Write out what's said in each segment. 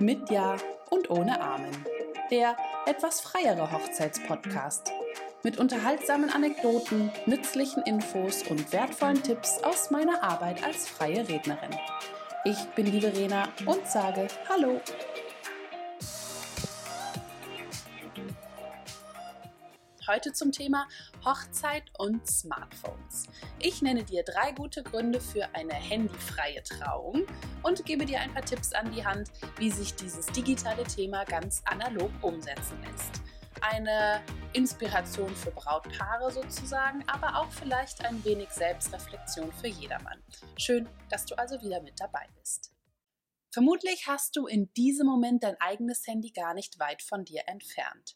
Mit Ja und ohne Amen. Der etwas freiere Hochzeitspodcast. Mit unterhaltsamen Anekdoten, nützlichen Infos und wertvollen Tipps aus meiner Arbeit als freie Rednerin. Ich bin die Verena und sage Hallo. Heute zum Thema Hochzeit und Smartphones. Ich nenne dir drei gute Gründe für eine handyfreie Trauung und gebe dir ein paar Tipps an die Hand, wie sich dieses digitale Thema ganz analog umsetzen lässt. Eine Inspiration für Brautpaare sozusagen, aber auch vielleicht ein wenig Selbstreflexion für jedermann. Schön, dass du also wieder mit dabei bist. Vermutlich hast du in diesem Moment dein eigenes Handy gar nicht weit von dir entfernt.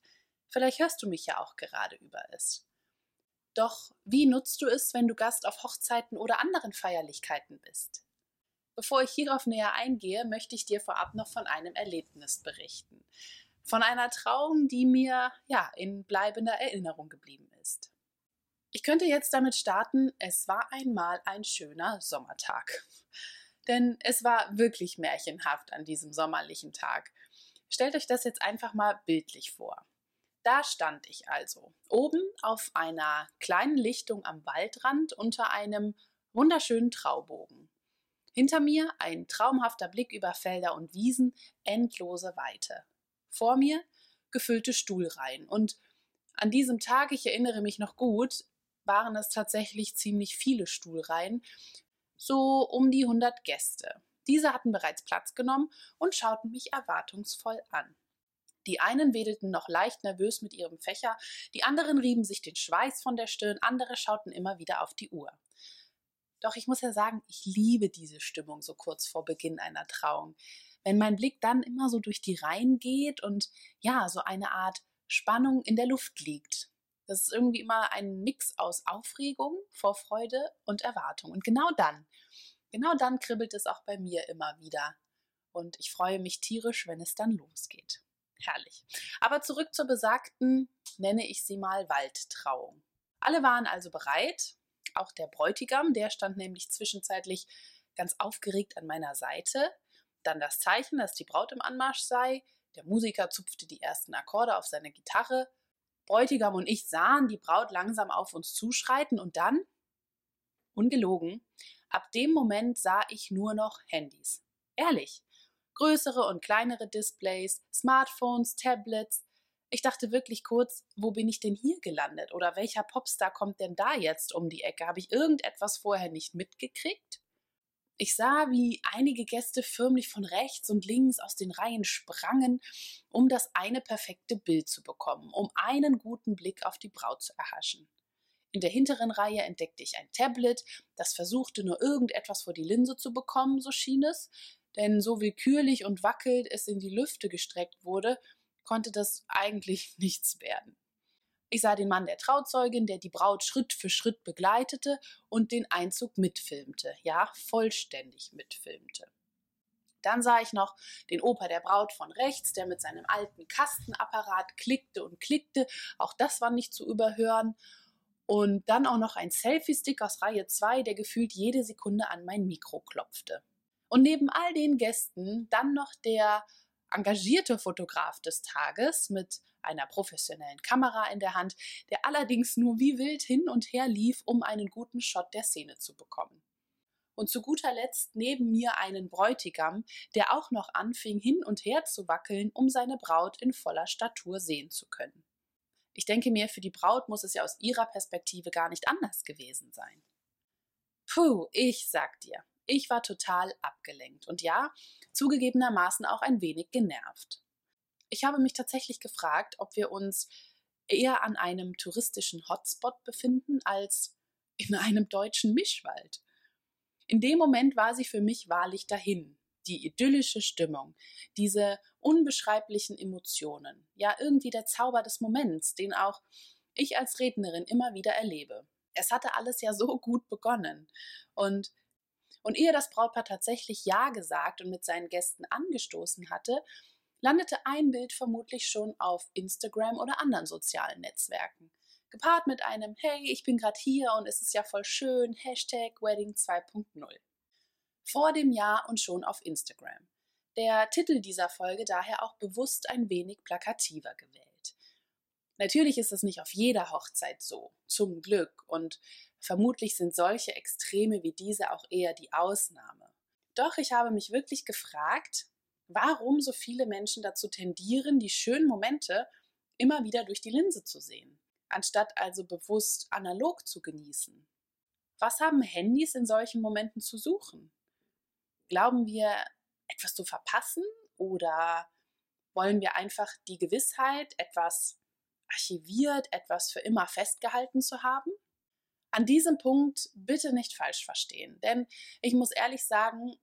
Vielleicht hörst du mich ja auch gerade über es. Doch wie nutzt du es, wenn du Gast auf Hochzeiten oder anderen Feierlichkeiten bist? Bevor ich hierauf näher eingehe, möchte ich dir vorab noch von einem Erlebnis berichten. Von einer Trauung, die mir ja in bleibender Erinnerung geblieben ist. Ich könnte jetzt damit starten, es war einmal ein schöner Sommertag. Denn es war wirklich märchenhaft an diesem sommerlichen Tag. Stellt euch das jetzt einfach mal bildlich vor. Da stand ich also, oben auf einer kleinen Lichtung am Waldrand unter einem wunderschönen Traubogen. Hinter mir ein traumhafter Blick über Felder und Wiesen, endlose Weite. Vor mir gefüllte Stuhlreihen. Und an diesem Tag, ich erinnere mich noch gut, waren es tatsächlich ziemlich viele Stuhlreihen, so um die 100 Gäste. Diese hatten bereits Platz genommen und schauten mich erwartungsvoll an. Die einen wedelten noch leicht nervös mit ihrem Fächer, die anderen rieben sich den Schweiß von der Stirn, andere schauten immer wieder auf die Uhr. Doch ich muss ja sagen, ich liebe diese Stimmung so kurz vor Beginn einer Trauung. Wenn mein Blick dann immer so durch die Reihen geht und ja, so eine Art Spannung in der Luft liegt. Das ist irgendwie immer ein Mix aus Aufregung, Vorfreude und Erwartung. Und genau dann, genau dann kribbelt es auch bei mir immer wieder. Und ich freue mich tierisch, wenn es dann losgeht. Herrlich. Aber zurück zur besagten, nenne ich sie mal Waldtrauung. Alle waren also bereit, auch der Bräutigam, der stand nämlich zwischenzeitlich ganz aufgeregt an meiner Seite. Dann das Zeichen, dass die Braut im Anmarsch sei. Der Musiker zupfte die ersten Akkorde auf seine Gitarre. Bräutigam und ich sahen die Braut langsam auf uns zuschreiten und dann, ungelogen, ab dem Moment sah ich nur noch Handys. Ehrlich, größere und kleinere Displays, Smartphones, Tablets. Ich dachte wirklich kurz, wo bin ich denn hier gelandet? Oder welcher Popstar kommt denn da jetzt um die Ecke? Habe ich irgendetwas vorher nicht mitgekriegt? Ich sah, wie einige Gäste förmlich von rechts und links aus den Reihen sprangen, um das eine perfekte Bild zu bekommen, um einen guten Blick auf die Braut zu erhaschen. In der hinteren Reihe entdeckte ich ein Tablet, das versuchte nur irgendetwas vor die Linse zu bekommen, so schien es denn so willkürlich und wackelt es in die Lüfte gestreckt wurde, konnte das eigentlich nichts werden. Ich sah den Mann der Trauzeugin, der die Braut Schritt für Schritt begleitete und den Einzug mitfilmte, ja, vollständig mitfilmte. Dann sah ich noch den Opa der Braut von rechts, der mit seinem alten Kastenapparat klickte und klickte, auch das war nicht zu überhören. Und dann auch noch ein Selfie-Stick aus Reihe 2, der gefühlt jede Sekunde an mein Mikro klopfte. Und neben all den Gästen dann noch der engagierte Fotograf des Tages mit einer professionellen Kamera in der Hand, der allerdings nur wie wild hin und her lief, um einen guten Shot der Szene zu bekommen. Und zu guter Letzt neben mir einen Bräutigam, der auch noch anfing hin und her zu wackeln, um seine Braut in voller Statur sehen zu können. Ich denke mir, für die Braut muss es ja aus ihrer Perspektive gar nicht anders gewesen sein. Puh, ich sag dir, ich war total abgelenkt und ja, zugegebenermaßen auch ein wenig genervt. Ich habe mich tatsächlich gefragt, ob wir uns eher an einem touristischen Hotspot befinden als in einem deutschen Mischwald. In dem Moment war sie für mich wahrlich dahin. Die idyllische Stimmung, diese unbeschreiblichen Emotionen, ja irgendwie der Zauber des Moments, den auch ich als Rednerin immer wieder erlebe. Es hatte alles ja so gut begonnen. Und und ehe das Brautpaar tatsächlich Ja gesagt und mit seinen Gästen angestoßen hatte, landete ein Bild vermutlich schon auf Instagram oder anderen sozialen Netzwerken. Gepaart mit einem Hey, ich bin gerade hier und es ist ja voll schön, Hashtag Wedding 2.0. Vor dem Jahr und schon auf Instagram. der Titel dieser Folge daher auch bewusst ein wenig plakativer gewählt. Natürlich ist es nicht auf jeder Hochzeit so, zum Glück, und vermutlich sind solche Extreme wie diese auch eher die Ausnahme. Doch ich habe mich wirklich gefragt, warum so viele Menschen dazu tendieren, die schönen Momente immer wieder durch die Linse zu sehen, anstatt also bewusst analog zu genießen. Was haben Handys in solchen Momenten zu suchen? Glauben wir, etwas zu verpassen oder wollen wir einfach die Gewissheit, etwas archiviert, etwas für immer festgehalten zu haben? An diesem Punkt bitte nicht falsch verstehen, denn ich muss ehrlich sagen,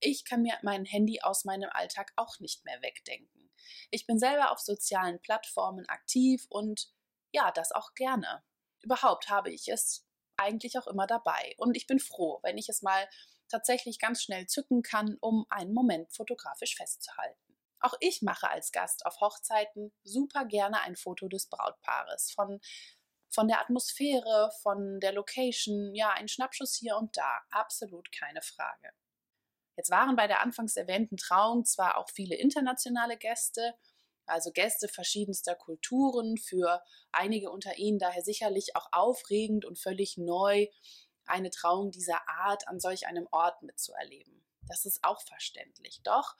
ich kann mir mein Handy aus meinem Alltag auch nicht mehr wegdenken. Ich bin selber auf sozialen Plattformen aktiv und ja, das auch gerne. Überhaupt habe ich es eigentlich auch immer dabei und ich bin froh, wenn ich es mal tatsächlich ganz schnell zücken kann, um einen Moment fotografisch festzuhalten. Auch ich mache als Gast auf Hochzeiten super gerne ein Foto des Brautpaares, von, von der Atmosphäre, von der Location, ja, ein Schnappschuss hier und da, absolut keine Frage. Jetzt waren bei der anfangs erwähnten Trauung zwar auch viele internationale Gäste, also Gäste verschiedenster Kulturen, für einige unter ihnen daher sicherlich auch aufregend und völlig neu, eine Trauung dieser Art an solch einem Ort mitzuerleben. Das ist auch verständlich. Doch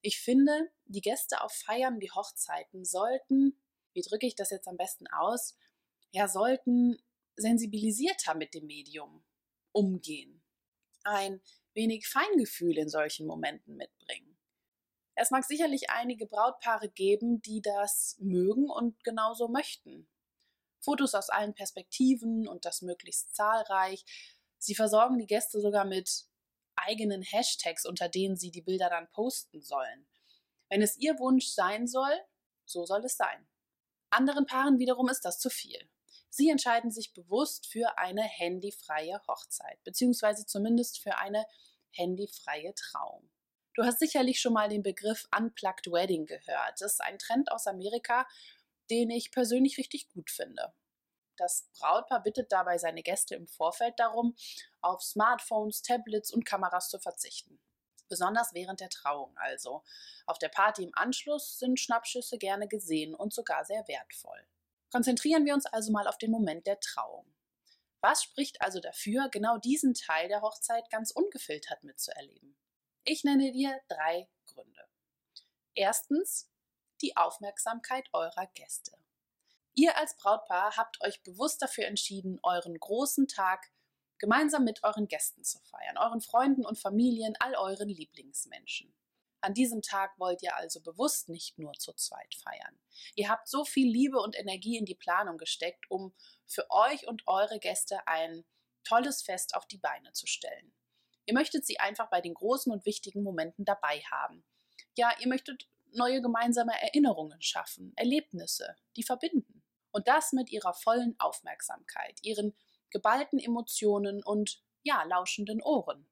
ich finde, die Gäste auf Feiern wie Hochzeiten sollten, wie drücke ich das jetzt am besten aus, ja, sollten sensibilisierter mit dem Medium umgehen. Ein wenig Feingefühl in solchen Momenten mitbringen. Es mag sicherlich einige Brautpaare geben, die das mögen und genauso möchten. Fotos aus allen Perspektiven und das möglichst zahlreich. Sie versorgen die Gäste sogar mit eigenen Hashtags, unter denen sie die Bilder dann posten sollen. Wenn es ihr Wunsch sein soll, so soll es sein. Anderen Paaren wiederum ist das zu viel. Sie entscheiden sich bewusst für eine handyfreie Hochzeit, beziehungsweise zumindest für eine handyfreie Trauung. Du hast sicherlich schon mal den Begriff Unplugged Wedding gehört. Das ist ein Trend aus Amerika, den ich persönlich richtig gut finde. Das Brautpaar bittet dabei seine Gäste im Vorfeld darum, auf Smartphones, Tablets und Kameras zu verzichten. Besonders während der Trauung also. Auf der Party im Anschluss sind Schnappschüsse gerne gesehen und sogar sehr wertvoll. Konzentrieren wir uns also mal auf den Moment der Trauung. Was spricht also dafür, genau diesen Teil der Hochzeit ganz ungefiltert mitzuerleben? Ich nenne dir drei Gründe. Erstens die Aufmerksamkeit eurer Gäste. Ihr als Brautpaar habt euch bewusst dafür entschieden, euren großen Tag gemeinsam mit euren Gästen zu feiern, euren Freunden und Familien, all euren Lieblingsmenschen. An diesem Tag wollt ihr also bewusst nicht nur zu zweit feiern. Ihr habt so viel Liebe und Energie in die Planung gesteckt, um für euch und eure Gäste ein tolles Fest auf die Beine zu stellen. Ihr möchtet sie einfach bei den großen und wichtigen Momenten dabei haben. Ja, ihr möchtet neue gemeinsame Erinnerungen schaffen, Erlebnisse, die verbinden. Und das mit ihrer vollen Aufmerksamkeit, ihren geballten Emotionen und ja, lauschenden Ohren.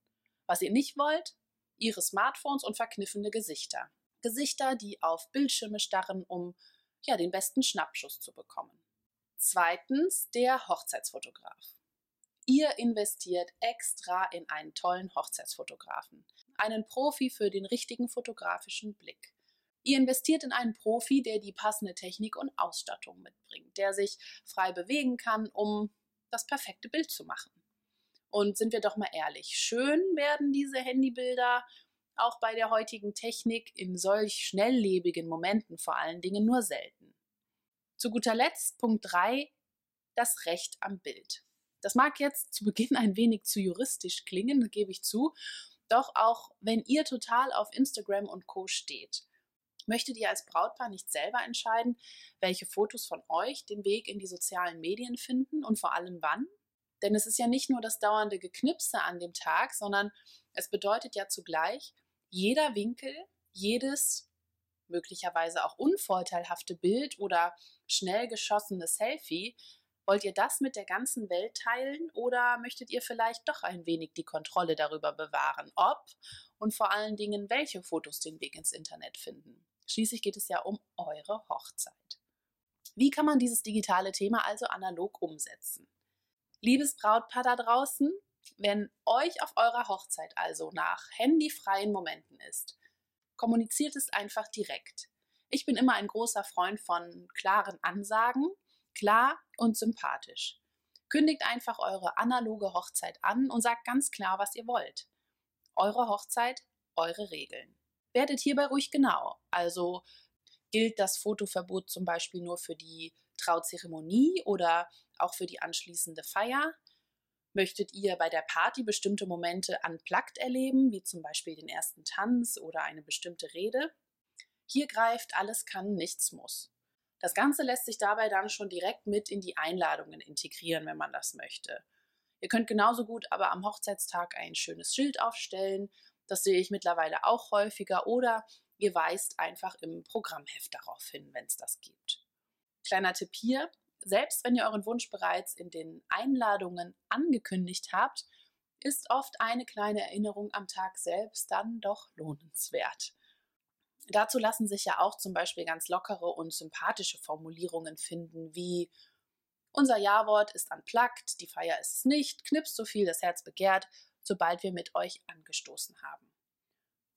Was ihr nicht wollt, ihre Smartphones und verkniffene Gesichter. Gesichter, die auf Bildschirme starren, um ja den besten Schnappschuss zu bekommen. Zweitens der Hochzeitsfotograf. Ihr investiert extra in einen tollen Hochzeitsfotografen, einen Profi für den richtigen fotografischen Blick. Ihr investiert in einen Profi, der die passende Technik und Ausstattung mitbringt, der sich frei bewegen kann, um das perfekte Bild zu machen. Und sind wir doch mal ehrlich, schön werden diese Handybilder auch bei der heutigen Technik in solch schnelllebigen Momenten vor allen Dingen nur selten. Zu guter Letzt Punkt 3, das Recht am Bild. Das mag jetzt zu Beginn ein wenig zu juristisch klingen, gebe ich zu, doch auch wenn ihr total auf Instagram und Co steht, möchtet ihr als Brautpaar nicht selber entscheiden, welche Fotos von euch den Weg in die sozialen Medien finden und vor allem wann? Denn es ist ja nicht nur das dauernde Geknipse an dem Tag, sondern es bedeutet ja zugleich, jeder Winkel, jedes möglicherweise auch unvorteilhafte Bild oder schnell geschossene Selfie, wollt ihr das mit der ganzen Welt teilen oder möchtet ihr vielleicht doch ein wenig die Kontrolle darüber bewahren, ob und vor allen Dingen welche Fotos den Weg ins Internet finden? Schließlich geht es ja um eure Hochzeit. Wie kann man dieses digitale Thema also analog umsetzen? Liebes Brautpaar da draußen, wenn euch auf eurer Hochzeit also nach handyfreien Momenten ist, Kommuniziert es einfach direkt. Ich bin immer ein großer Freund von klaren Ansagen, klar und sympathisch. Kündigt einfach eure analoge Hochzeit an und sagt ganz klar, was ihr wollt. Eure Hochzeit, eure Regeln. Werdet hierbei ruhig genau. Also gilt das Fotoverbot zum Beispiel nur für die Trauzeremonie oder auch für die anschließende Feier? Möchtet ihr bei der Party bestimmte Momente unplugged erleben, wie zum Beispiel den ersten Tanz oder eine bestimmte Rede? Hier greift alles kann, nichts muss. Das Ganze lässt sich dabei dann schon direkt mit in die Einladungen integrieren, wenn man das möchte. Ihr könnt genauso gut aber am Hochzeitstag ein schönes Schild aufstellen. Das sehe ich mittlerweile auch häufiger. Oder ihr weist einfach im Programmheft darauf hin, wenn es das gibt. Kleiner Tipp hier, selbst wenn ihr euren Wunsch bereits in den Einladungen angekündigt habt, ist oft eine kleine Erinnerung am Tag selbst dann doch lohnenswert. Dazu lassen sich ja auch zum Beispiel ganz lockere und sympathische Formulierungen finden, wie unser Ja-Wort ist unplugged, die Feier ist es nicht, knipst so viel das Herz begehrt, sobald wir mit euch angestoßen haben.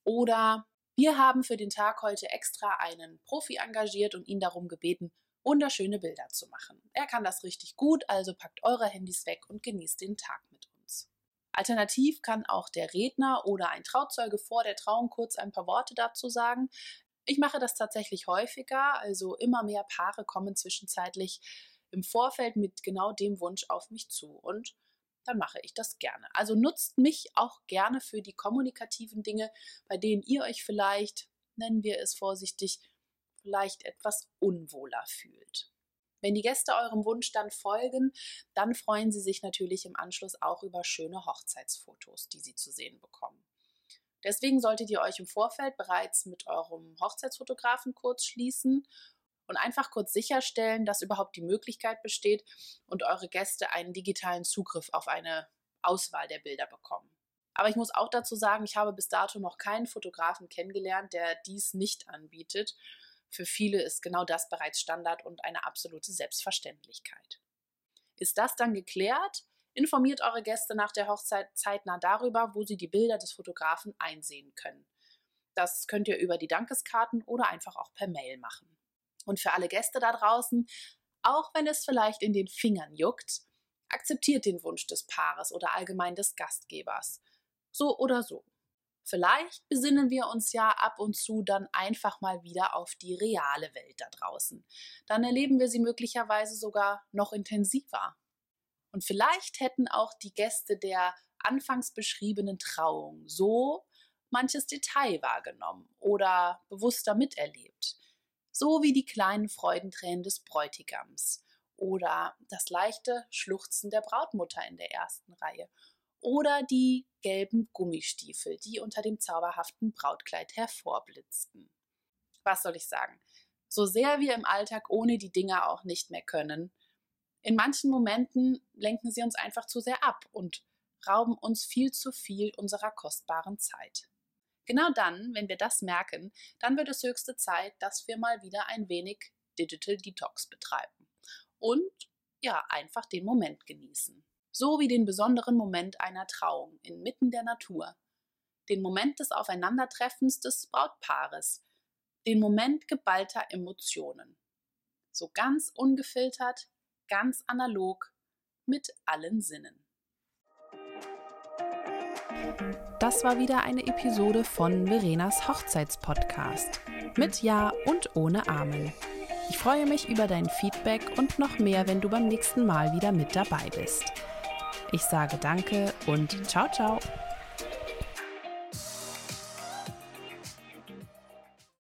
Oder wir haben für den Tag heute extra einen Profi engagiert und ihn darum gebeten, wunderschöne Bilder zu machen. Er kann das richtig gut, also packt eure Handys weg und genießt den Tag mit uns. Alternativ kann auch der Redner oder ein Trauzeuge vor der Trauung kurz ein paar Worte dazu sagen. Ich mache das tatsächlich häufiger, also immer mehr Paare kommen zwischenzeitlich im Vorfeld mit genau dem Wunsch auf mich zu und dann mache ich das gerne. Also nutzt mich auch gerne für die kommunikativen Dinge, bei denen ihr euch vielleicht, nennen wir es vorsichtig, vielleicht etwas unwohler fühlt. Wenn die Gäste eurem Wunsch dann folgen, dann freuen sie sich natürlich im Anschluss auch über schöne Hochzeitsfotos, die sie zu sehen bekommen. Deswegen solltet ihr euch im Vorfeld bereits mit eurem Hochzeitsfotografen kurz schließen und einfach kurz sicherstellen, dass überhaupt die Möglichkeit besteht und eure Gäste einen digitalen Zugriff auf eine Auswahl der Bilder bekommen. Aber ich muss auch dazu sagen, ich habe bis dato noch keinen Fotografen kennengelernt, der dies nicht anbietet. Für viele ist genau das bereits Standard und eine absolute Selbstverständlichkeit. Ist das dann geklärt? Informiert eure Gäste nach der Hochzeit zeitnah darüber, wo sie die Bilder des Fotografen einsehen können. Das könnt ihr über die Dankeskarten oder einfach auch per Mail machen. Und für alle Gäste da draußen, auch wenn es vielleicht in den Fingern juckt, akzeptiert den Wunsch des Paares oder allgemein des Gastgebers. So oder so. Vielleicht besinnen wir uns ja ab und zu dann einfach mal wieder auf die reale Welt da draußen. Dann erleben wir sie möglicherweise sogar noch intensiver. Und vielleicht hätten auch die Gäste der anfangs beschriebenen Trauung so manches Detail wahrgenommen oder bewusster miterlebt. So wie die kleinen Freudentränen des Bräutigams oder das leichte Schluchzen der Brautmutter in der ersten Reihe oder die gelben Gummistiefel, die unter dem zauberhaften Brautkleid hervorblitzten. Was soll ich sagen? So sehr wir im Alltag ohne die Dinge auch nicht mehr können, in manchen Momenten lenken sie uns einfach zu sehr ab und rauben uns viel zu viel unserer kostbaren Zeit. Genau dann, wenn wir das merken, dann wird es höchste Zeit, dass wir mal wieder ein wenig Digital Detox betreiben und ja, einfach den Moment genießen so wie den besonderen Moment einer Trauung inmitten der Natur, den Moment des Aufeinandertreffens des Brautpaares, den Moment geballter Emotionen. So ganz ungefiltert, ganz analog, mit allen Sinnen. Das war wieder eine Episode von Verenas Hochzeitspodcast. Mit Ja und ohne Amen. Ich freue mich über dein Feedback und noch mehr, wenn du beim nächsten Mal wieder mit dabei bist. Ich sage danke und ciao, ciao.